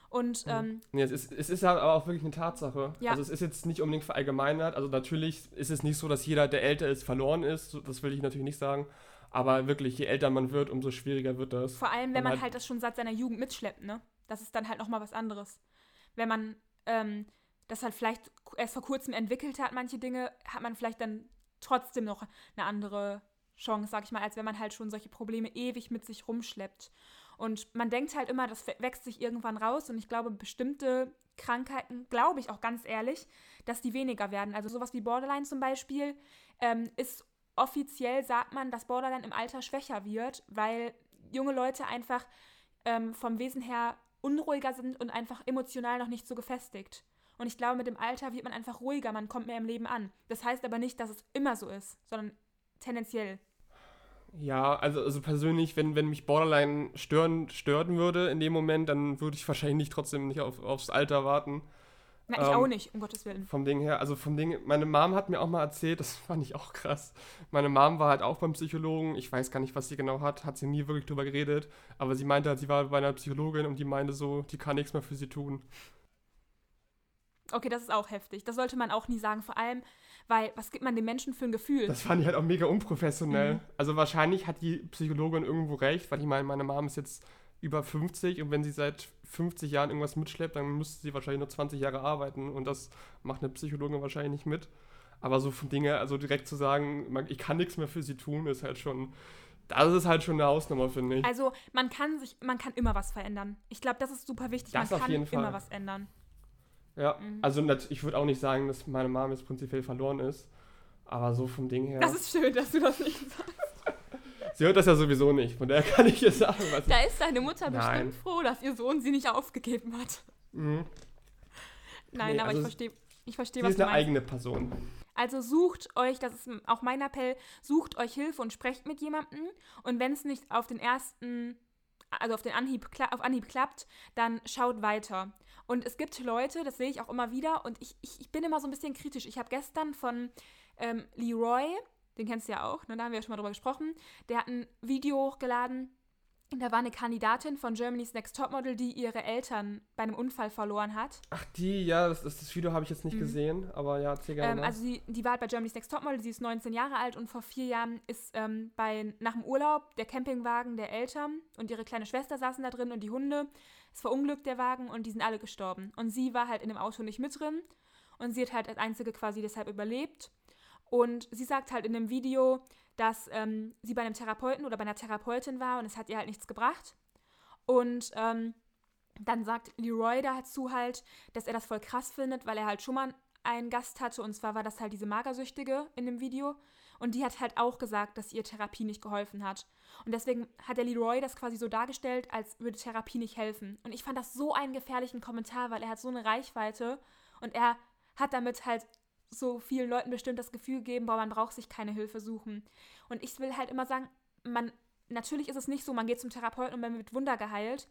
Und ähm, Nee, es ist, es ist aber auch wirklich eine Tatsache. Ja. Also es ist jetzt nicht unbedingt verallgemeinert. Also natürlich ist es nicht so, dass jeder, der älter ist, verloren ist. Das will ich natürlich nicht sagen. Aber wirklich, je älter man wird, umso schwieriger wird das. vor allem, wenn Und man halt- halt das schon seit seiner Jugend mitschleppt, ne? Das ist dann halt nochmal was anderes. Wenn man ähm, das halt vielleicht erst vor kurzem entwickelt hat, manche Dinge, hat man vielleicht dann trotzdem noch eine andere Chance, sag ich mal, als wenn man halt schon solche Probleme ewig mit sich rumschleppt. Und man denkt halt immer, das wächst sich irgendwann raus und ich glaube, bestimmte Krankheiten, glaube ich auch ganz ehrlich, dass die weniger werden. Also sowas wie Borderline zum Beispiel ähm, ist offiziell, sagt man, dass Borderline im Alter schwächer wird, weil junge Leute einfach ähm, vom Wesen her unruhiger sind und einfach emotional noch nicht so gefestigt. Und ich glaube, mit dem Alter wird man einfach ruhiger, man kommt mehr im Leben an. Das heißt aber nicht, dass es immer so ist, sondern tendenziell. Ja, also, also persönlich, wenn, wenn mich Borderline stören, stören würde in dem Moment, dann würde ich wahrscheinlich trotzdem nicht auf, aufs Alter warten. Na, ich Ähm, auch nicht, um Gottes Willen. Vom Ding her, also vom Ding, meine Mom hat mir auch mal erzählt, das fand ich auch krass. Meine Mom war halt auch beim Psychologen, ich weiß gar nicht, was sie genau hat, hat sie nie wirklich drüber geredet, aber sie meinte halt, sie war bei einer Psychologin und die meinte so, die kann nichts mehr für sie tun. Okay, das ist auch heftig. Das sollte man auch nie sagen, vor allem, weil was gibt man dem Menschen für ein Gefühl? Das fand ich halt auch mega unprofessionell. Mhm. Also wahrscheinlich hat die Psychologin irgendwo recht, weil ich meine, meine Mom ist jetzt über 50 und wenn sie seit 50 Jahren irgendwas mitschleppt, dann müsste sie wahrscheinlich nur 20 Jahre arbeiten und das macht eine Psychologin wahrscheinlich nicht mit. Aber so von Dinge, also direkt zu sagen, ich kann nichts mehr für sie tun, ist halt schon, das ist halt schon eine Hausnummer, finde ich. Also man kann sich, man kann immer was verändern. Ich glaube, das ist super wichtig. Das man auf kann jeden Fall. immer was ändern. Ja, Mhm. also ich würde auch nicht sagen, dass meine Mom jetzt prinzipiell verloren ist, aber so vom Ding her. Das ist schön, dass du das nicht sagst. sie hört das ja sowieso nicht, von daher kann ich ihr sagen, was Da ist deine Mutter Nein. bestimmt froh, dass ihr Sohn sie nicht aufgegeben hat. Mhm. Nein, Nee, aber also ich verstehe, ich verstehe, Sie was ist du eine meinst. eigene Person. Also sucht euch, das ist auch mein Appell, sucht euch Hilfe und sprecht mit jemandem. Und wenn es nicht auf den ersten, also auf den Anhieb, auf Anhieb klappt, dann schaut weiter. Und es gibt Leute, das sehe ich auch immer wieder, und ich, ich, ich bin immer so ein bisschen kritisch. Ich habe gestern von ähm, Leroy, den kennst du ja auch, ne, da haben wir ja schon mal drüber gesprochen, der hat ein Video hochgeladen. Da war eine Kandidatin von Germany's Next Topmodel, die ihre Eltern bei einem Unfall verloren hat. Ach, die, ja, das, das, das Video habe ich jetzt nicht Mhm. gesehen, aber ja, erzähl gerne. Ähm, also sie, die war halt bei Germany's Next Topmodel, sie ist 19 Jahre alt und vor vier Jahren ist ähm, bei, nach dem Urlaub der Campingwagen der Eltern und ihre kleine Schwester saßen da drin und die Hunde. Es verunglückt der Wagen und die sind alle gestorben. Und sie war halt in dem Auto nicht mit drin und sie hat halt als Einzige quasi deshalb überlebt. Und sie sagt halt in dem Video, dass ähm, sie bei einem Therapeuten oder bei einer Therapeutin war und es hat ihr halt nichts gebracht. Und ähm, dann sagt Leroy dazu halt, dass er das voll krass findet, weil er halt schon mal einen Gast hatte und zwar war das halt diese Magersüchtige in dem Video und die hat halt auch gesagt, dass ihr Therapie nicht geholfen hat. Und deswegen hat der Leroy das quasi so dargestellt, als würde Therapie nicht helfen. Und ich fand das so einen gefährlichen Kommentar, weil er hat so eine Reichweite und er hat damit halt so vielen Leuten bestimmt das Gefühl gegeben, boah, man braucht sich keine Hilfe suchen. Und ich will halt immer sagen, man, natürlich ist es nicht so, man geht zum Therapeuten und man wird Wunder geheilt,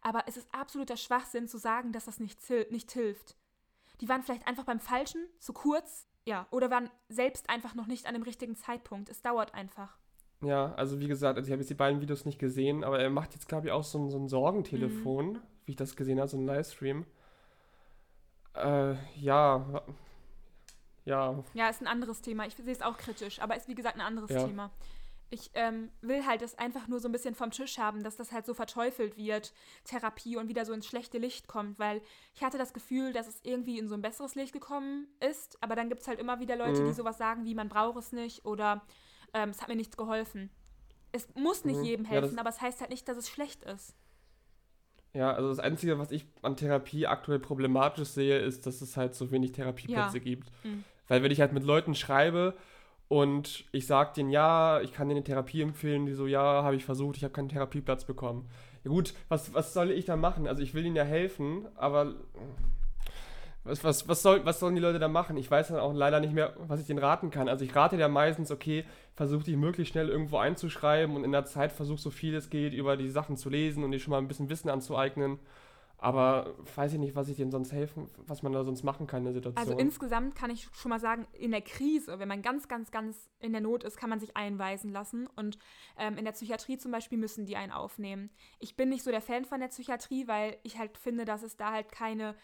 aber es ist absoluter Schwachsinn zu sagen, dass das nicht, nicht hilft. Die waren vielleicht einfach beim Falschen, zu kurz, ja, oder waren selbst einfach noch nicht an dem richtigen Zeitpunkt. Es dauert einfach. ja, also wie gesagt, also ich habe jetzt die beiden Videos nicht gesehen, aber er macht jetzt, glaube ich, auch so ein, so ein Sorgentelefon, Mhm. wie ich das gesehen habe, so ein Livestream. Äh, ja, ja, Ja, ist ein anderes Thema. Ich sehe es auch kritisch, aber ist wie gesagt ein anderes Ja. Thema. Ich ähm, will halt das einfach nur so ein bisschen vom Tisch haben, dass das halt so verteufelt wird, Therapie und wieder so ins schlechte Licht kommt, weil ich hatte das Gefühl, dass es irgendwie in so ein besseres Licht gekommen ist, aber dann gibt es halt immer wieder Leute, Mhm. die sowas sagen wie, man braucht es nicht oder ähm, es hat mir nichts geholfen. Es muss nicht Mhm. jedem Ja, helfen, das- aber es heißt halt nicht, dass es schlecht ist. ja, also das Einzige, was ich an Therapie aktuell problematisch sehe, ist, dass es halt so wenig Therapieplätze Ja. gibt. Mhm. Weil wenn ich halt mit Leuten schreibe und ich sage denen, ja, ich kann dir eine Therapie empfehlen, die so, ja, habe ich versucht, ich habe keinen Therapieplatz bekommen. Ja gut, was, was soll ich da machen? Also ich will ihnen ja helfen, aber Was, was, was, soll, was sollen die Leute da machen? Ich weiß dann auch leider nicht mehr, was ich denen raten kann. Also ich rate dir meistens, okay, versuch dich möglichst schnell irgendwo einzuschreiben und in der Zeit versuch so viel es geht, über die Sachen zu lesen und dir schon mal ein bisschen Wissen anzueignen. Aber weiß ich nicht, was ich denen sonst helfen, was man da sonst machen kann in der Situation. Also insgesamt kann ich schon mal sagen, in der Krise, wenn man ganz, ganz, ganz in der Not ist, kann man sich einweisen lassen. Und ähm, in der Psychiatrie zum Beispiel müssen die einen aufnehmen. Ich bin nicht so der Fan von der Psychiatrie, weil ich halt finde, dass es da halt keine,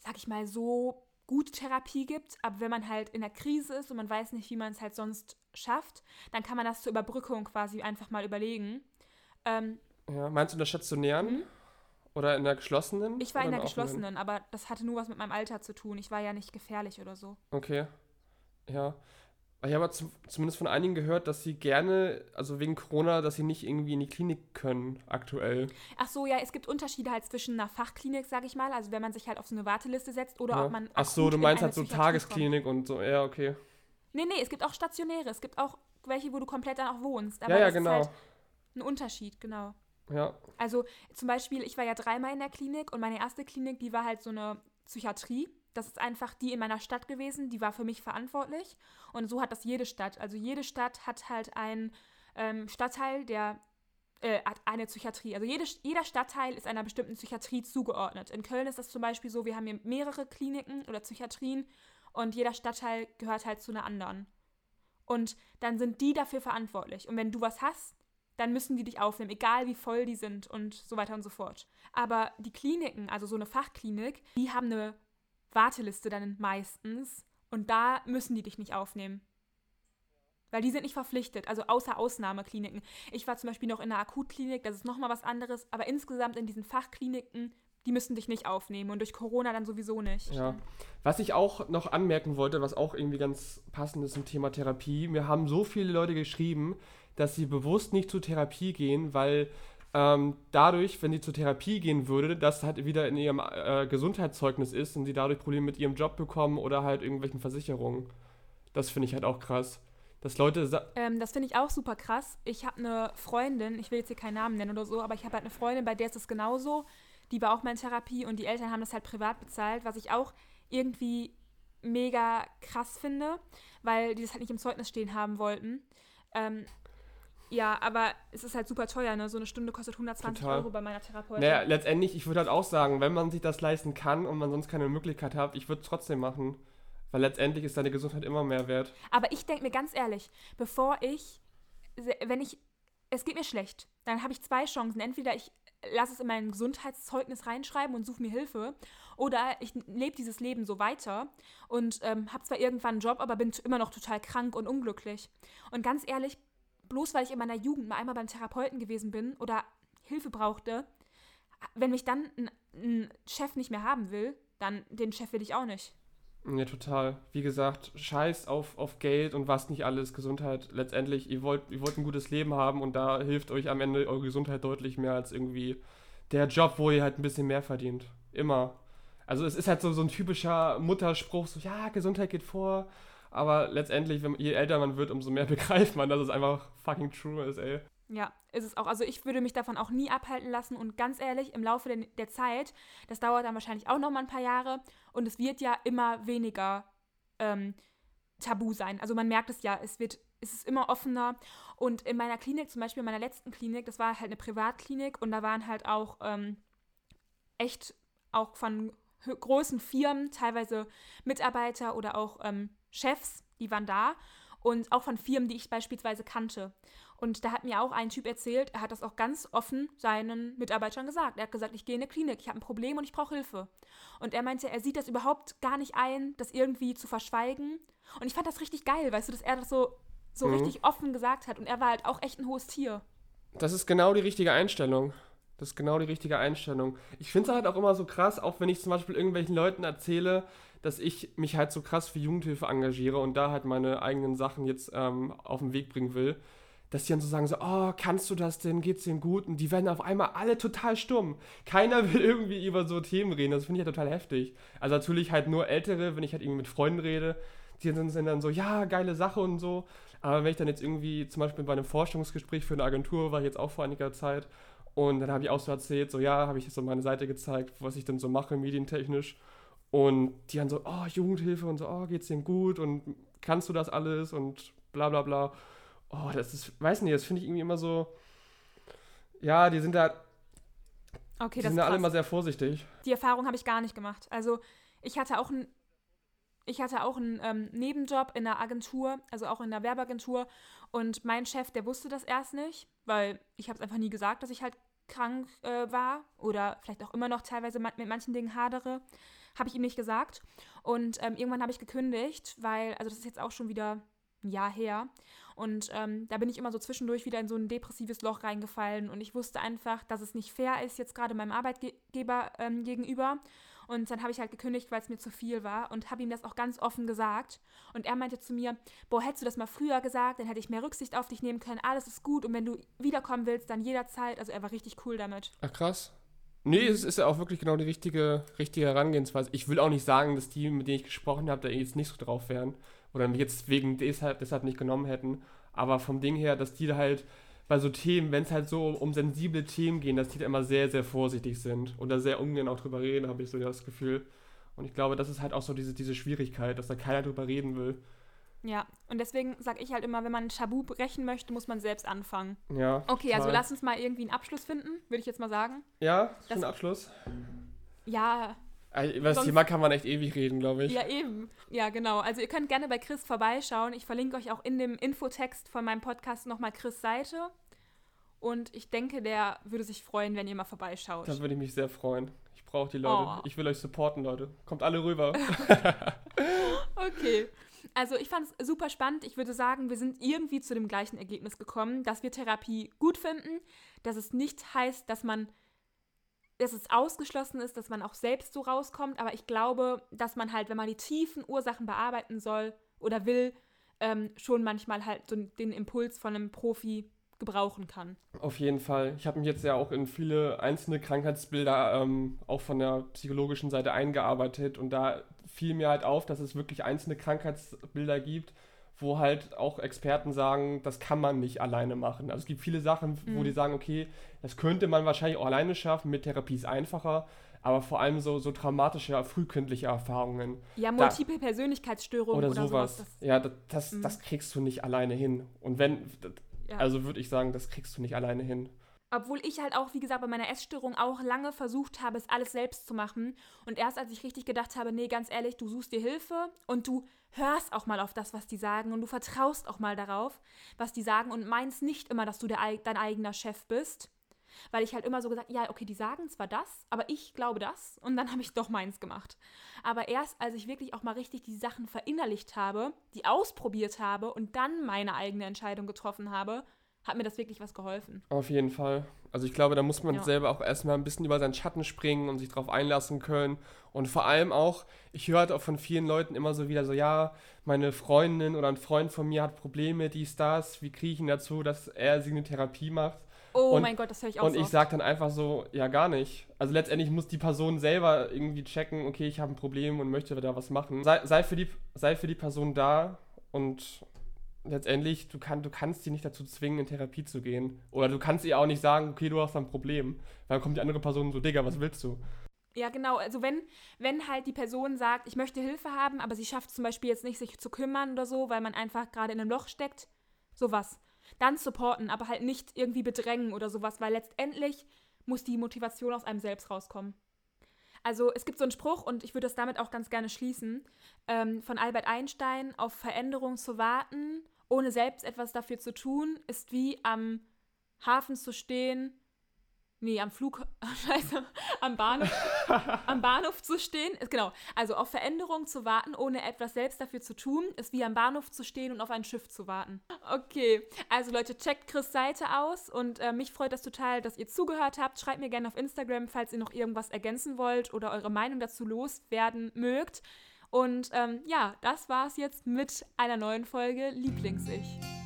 sag ich mal, so gute Therapie gibt. Aber wenn man halt in der Krise ist und man weiß nicht, wie man es halt sonst schafft, dann kann man das zur Überbrückung quasi einfach mal überlegen. Ähm, ja, meinst du der stationären? Mhm. Oder in der geschlossenen? Ich war in der geschlossenen, aber das hatte nur was mit meinem Alter zu tun. Ich war ja nicht gefährlich oder so. Okay. Ja. Ich habe zumindest von einigen gehört, dass sie gerne, also wegen Corona, dass sie nicht irgendwie in die Klinik können aktuell. Ach so, ja, es gibt Unterschiede halt zwischen einer Fachklinik, sage ich mal, also wenn man sich halt auf so eine Warteliste setzt oder ja. ob man. Ach so, du meinst halt so Tagesklinik kommt. und so, ja, okay. Nee, nee, es gibt auch stationäre, es gibt auch welche, wo du komplett dann auch wohnst. Aber ja, ja, genau. Ist halt ein Unterschied, genau. Ja. Also zum Beispiel, ich war ja dreimal in der Klinik und meine erste Klinik, die war halt so eine Psychiatrie. Das ist einfach die in meiner Stadt gewesen, die war für mich verantwortlich. Und so hat das jede Stadt. Also jede Stadt hat halt einen ähm, Stadtteil, der äh, hat eine Psychiatrie. Also jede, jeder Stadtteil ist einer bestimmten Psychiatrie zugeordnet. In Köln ist das zum Beispiel so, wir haben hier mehrere Kliniken oder Psychiatrien und jeder Stadtteil gehört halt zu einer anderen. Und dann sind die dafür verantwortlich. Und wenn du was hast, dann müssen die dich aufnehmen, egal wie voll die sind und so weiter und so fort. Aber die Kliniken, also so eine Fachklinik, die haben eine Warteliste dann meistens und da müssen die dich nicht aufnehmen. Weil die sind nicht verpflichtet, also außer Ausnahmekliniken. Ich war zum Beispiel noch in einer Akutklinik, das ist nochmal was anderes, aber insgesamt in diesen Fachkliniken, die müssen dich nicht aufnehmen und durch Corona dann sowieso nicht. Ja. Was ich auch noch anmerken wollte, was auch irgendwie ganz passend ist zum Thema Therapie, mir haben so viele Leute geschrieben, dass sie bewusst nicht zur Therapie gehen, weil ähm, dadurch, wenn sie zur Therapie gehen würde, das halt wieder in ihrem äh, Gesundheitszeugnis ist und sie dadurch Probleme mit ihrem Job bekommen oder halt irgendwelchen Versicherungen. Das finde ich halt auch krass. Dass Leute. Ähm, das finde ich auch super krass. Ich habe eine Freundin, ich will jetzt hier keinen Namen nennen oder so, aber ich habe halt eine Freundin, bei der ist es genauso. Die war auch mal in Therapie und die Eltern haben das halt privat bezahlt, was ich auch irgendwie mega krass finde, weil die das halt nicht im Zeugnis stehen haben wollten. Ähm, ja, aber es ist halt super teuer, ne? So eine Stunde kostet 120 Total. Euro bei meiner Therapeutin. Naja, letztendlich, ich würde halt auch sagen, wenn man sich das leisten kann und man sonst keine Möglichkeit hat, ich würde es trotzdem machen. Weil letztendlich ist deine Gesundheit immer mehr wert. Aber ich denke mir ganz ehrlich, bevor ich, wenn ich, es geht mir schlecht, dann habe ich zwei Chancen. Entweder ich lasse es in mein Gesundheitszeugnis reinschreiben und suche mir Hilfe. Oder ich lebe dieses Leben so weiter und ähm, habe zwar irgendwann einen Job, aber bin immer noch total krank und unglücklich. Und ganz ehrlich, bloß weil ich in meiner Jugend mal einmal beim Therapeuten gewesen bin oder Hilfe brauchte, wenn mich dann ein, ein Chef nicht mehr haben will, dann den Chef will ich auch nicht. Ja, total. Wie gesagt, scheiß auf, auf Geld und was nicht alles, Gesundheit. Letztendlich, ihr wollt, ihr wollt ein gutes Leben haben und da hilft euch am Ende eure Gesundheit deutlich mehr als irgendwie der Job, wo ihr halt ein bisschen mehr verdient. Immer. Also es ist halt so, so ein typischer Mutterspruch, so ja, Gesundheit geht vor, aber letztendlich, wenn, je älter man wird, umso mehr begreift man, dass es einfach fucking true ist, ey. Ja, ist es auch. Also ich würde mich davon auch nie abhalten lassen und ganz ehrlich, im Laufe der, der Zeit, das dauert dann wahrscheinlich auch noch mal ein paar Jahre und es wird ja immer weniger ähm, tabu sein. Also man merkt es ja, es wird, es ist immer offener und in meiner Klinik, zum Beispiel in meiner letzten Klinik, das war halt eine Privatklinik und da waren halt auch ähm, echt auch von großen Firmen, teilweise Mitarbeiter oder auch ähm, Chefs, die waren da und auch von Firmen, die ich beispielsweise kannte. Und da hat mir auch ein Typ erzählt, er hat das auch ganz offen seinen Mitarbeitern gesagt. Er hat gesagt, ich gehe in eine Klinik, ich habe ein Problem und ich brauche Hilfe. Und er meinte, er sieht das überhaupt gar nicht ein, das irgendwie zu verschweigen. Und ich fand das richtig geil, weißt du, dass er das so, so mhm. richtig offen gesagt hat. Und er war halt auch echt ein hohes Tier. Das ist genau die richtige Einstellung. Das ist genau die richtige Einstellung. Ich finde es halt auch immer so krass, auch wenn ich zum Beispiel irgendwelchen Leuten erzähle, dass ich mich halt so krass für Jugendhilfe engagiere und da halt meine eigenen Sachen jetzt ähm, auf den Weg bringen will, dass die dann so sagen so, oh, kannst du das denn, geht's denen gut? Und die werden auf einmal alle total stumm. Keiner will irgendwie über so Themen reden, das finde ich ja total heftig. Also natürlich halt nur Ältere, wenn ich halt irgendwie mit Freunden rede, die sind dann so, ja, geile Sache und so. Aber wenn ich dann jetzt irgendwie zum Beispiel bei einem Forschungsgespräch für eine Agentur war, ich jetzt auch vor einiger Zeit, und dann habe ich auch so erzählt, so ja, habe ich so meine Seite gezeigt, was ich dann so mache, medientechnisch. Und die dann so, oh, Jugendhilfe und so, oh, geht's denen gut und kannst du das alles und bla bla bla. Oh, das ist, weiß nicht, das finde ich irgendwie immer so, ja, die sind da, Okay, die das sind da alle immer sehr vorsichtig. Die Erfahrung habe ich gar nicht gemacht. Also ich hatte auch einen ich hatte auch einen ähm, Nebenjob in einer Agentur, also auch in einer Werbeagentur. Und mein Chef, der wusste das erst nicht, weil ich habe es einfach nie gesagt, dass ich halt krank äh, war oder vielleicht auch immer noch teilweise mit manchen Dingen hadere. Habe ich ihm nicht gesagt. Und ähm, irgendwann habe ich gekündigt, weil, also das ist jetzt auch schon wieder ein Jahr her. Und ähm, da bin ich immer so zwischendurch wieder in so ein depressives Loch reingefallen. Und ich wusste einfach, dass es nicht fair ist, jetzt gerade meinem Arbeitgeber ähm, gegenüber. Und dann habe ich halt gekündigt, weil es mir zu viel war und habe ihm das auch ganz offen gesagt. Und er meinte zu mir, boah, hättest du das mal früher gesagt, dann hätte ich mehr Rücksicht auf dich nehmen können. Alles ist gut und wenn du wiederkommen willst, dann jederzeit. Also er war richtig cool damit. Ach krass. Nee, es ist ja auch wirklich genau die richtige, richtige Herangehensweise. Ich will auch nicht sagen, dass die, mit denen ich gesprochen habe, da jetzt nicht so drauf wären. Oder mich jetzt wegen deshalb, deshalb nicht genommen hätten. Aber vom Ding her, dass die da halt bei so Themen, wenn es halt so um sensible Themen gehen, dass die da immer sehr, sehr vorsichtig sind. Und da sehr ungern auch drüber reden, habe ich so das Gefühl. Und ich glaube, das ist halt auch so diese, diese Schwierigkeit, dass da keiner drüber reden will. Ja, und deswegen sage ich halt immer, wenn man ein Tabu brechen möchte, muss man selbst anfangen. Ja. Okay, also total. lass uns mal irgendwie einen Abschluss finden, würde ich jetzt mal sagen. Ja, Das- einen Abschluss. Ja, Über das Thema kann man echt ewig reden, glaube ich. ja eben. Ja, genau. Also ihr könnt gerne bei Chris vorbeischauen. Ich verlinke euch auch in dem Infotext von meinem Podcast nochmal Chris Seite. Und ich denke, der würde sich freuen, wenn ihr mal vorbeischaut. Da würde ich mich sehr freuen. Ich brauche die Leute. Oh. Ich will euch supporten, Leute. Kommt alle rüber. Okay. Also ich fand es super spannend. Ich würde sagen, wir sind irgendwie zu dem gleichen Ergebnis gekommen, dass wir Therapie gut finden, dass es nicht heißt, dass man, dass es ausgeschlossen ist, dass man auch selbst so rauskommt. Aber ich glaube, dass man halt, wenn man die tiefen Ursachen bearbeiten soll oder will, ähm, schon manchmal halt so den Impuls von einem Profi gebrauchen kann. Auf jeden Fall. Ich habe mich jetzt ja auch in viele einzelne Krankheitsbilder ähm, auch von der psychologischen Seite eingearbeitet und da fiel mir halt auf, dass es wirklich einzelne Krankheitsbilder gibt, wo halt auch Experten sagen, das kann man nicht alleine machen. Also es gibt viele Sachen, wo Mhm. die sagen, okay, das könnte man wahrscheinlich auch alleine schaffen, mit Therapie ist einfacher, aber vor allem so, so traumatische, frühkindliche Erfahrungen Ja, multiple Persönlichkeitsstörungen oder, oder, sowas. sowas. das, ja, das, das, Mhm. das kriegst du nicht alleine hin. Und wenn, ja. also würde ich sagen, das kriegst du nicht alleine hin. Obwohl ich halt auch, wie gesagt, bei meiner Essstörung auch lange versucht habe, es alles selbst zu machen. Und erst als ich richtig gedacht habe, nee, ganz ehrlich, du suchst dir Hilfe und du hörst auch mal auf das, was die sagen und du vertraust auch mal darauf, was die sagen und meinst nicht immer, dass du der, dein eigener Chef bist. Weil ich halt immer so gesagt, ja, okay, die sagen zwar das, aber ich glaube das. Und dann habe ich doch meins gemacht. Aber erst als ich wirklich auch mal richtig die Sachen verinnerlicht habe, die ausprobiert habe und dann meine eigene Entscheidung getroffen habe, hat mir das wirklich was geholfen. Auf jeden Fall. Also ich glaube, da muss man Ja. selber auch erstmal ein bisschen über seinen Schatten springen und sich darauf einlassen können. Und vor allem auch, ich höre halt auch von vielen Leuten immer so wieder so, ja, meine Freundin oder ein Freund von mir hat Probleme, dies, das, wie kriege ich ihn dazu, dass er sie eine Therapie macht? Oh Und- mein Gott, das höre ich auch Und so ich sage dann einfach so, ja, gar nicht. Also letztendlich muss die Person selber irgendwie checken, okay, ich habe ein Problem und möchte da was machen. Sei, sei, für, die, sei für die Person da und letztendlich, du, kann, du kannst sie nicht dazu zwingen, in Therapie zu gehen. Oder du kannst ihr auch nicht sagen, okay, du hast ein Problem. Weil dann kommt die andere Person so, Digga, was willst du? Ja, genau. Also wenn, wenn halt die Person sagt, ich möchte Hilfe haben, aber sie schafft zum Beispiel jetzt nicht, sich zu kümmern oder so, weil man einfach gerade in einem Loch steckt, sowas. Dann supporten, aber halt nicht irgendwie bedrängen oder sowas, weil letztendlich muss die Motivation aus einem selbst rauskommen. Also es gibt so einen Spruch und ich würde das damit auch ganz gerne schließen, ähm, von Albert Einstein, auf Veränderung zu warten, ohne selbst etwas dafür zu tun, ist wie am Hafen zu stehen, nee, am Flug, scheiße, am Bahnhof, am Bahnhof zu stehen, genau, also auf Veränderung zu warten, ohne etwas selbst dafür zu tun, ist wie am Bahnhof zu stehen und auf ein Schiff zu warten. Okay, also Leute, checkt Chris Seite aus und äh, mich freut das total, dass ihr zugehört habt. Schreibt mir gerne auf Instagram, falls ihr noch irgendwas ergänzen wollt oder eure Meinung dazu loswerden mögt. Und ähm, ja, das war's jetzt mit einer neuen Folge Lieblings-Ich.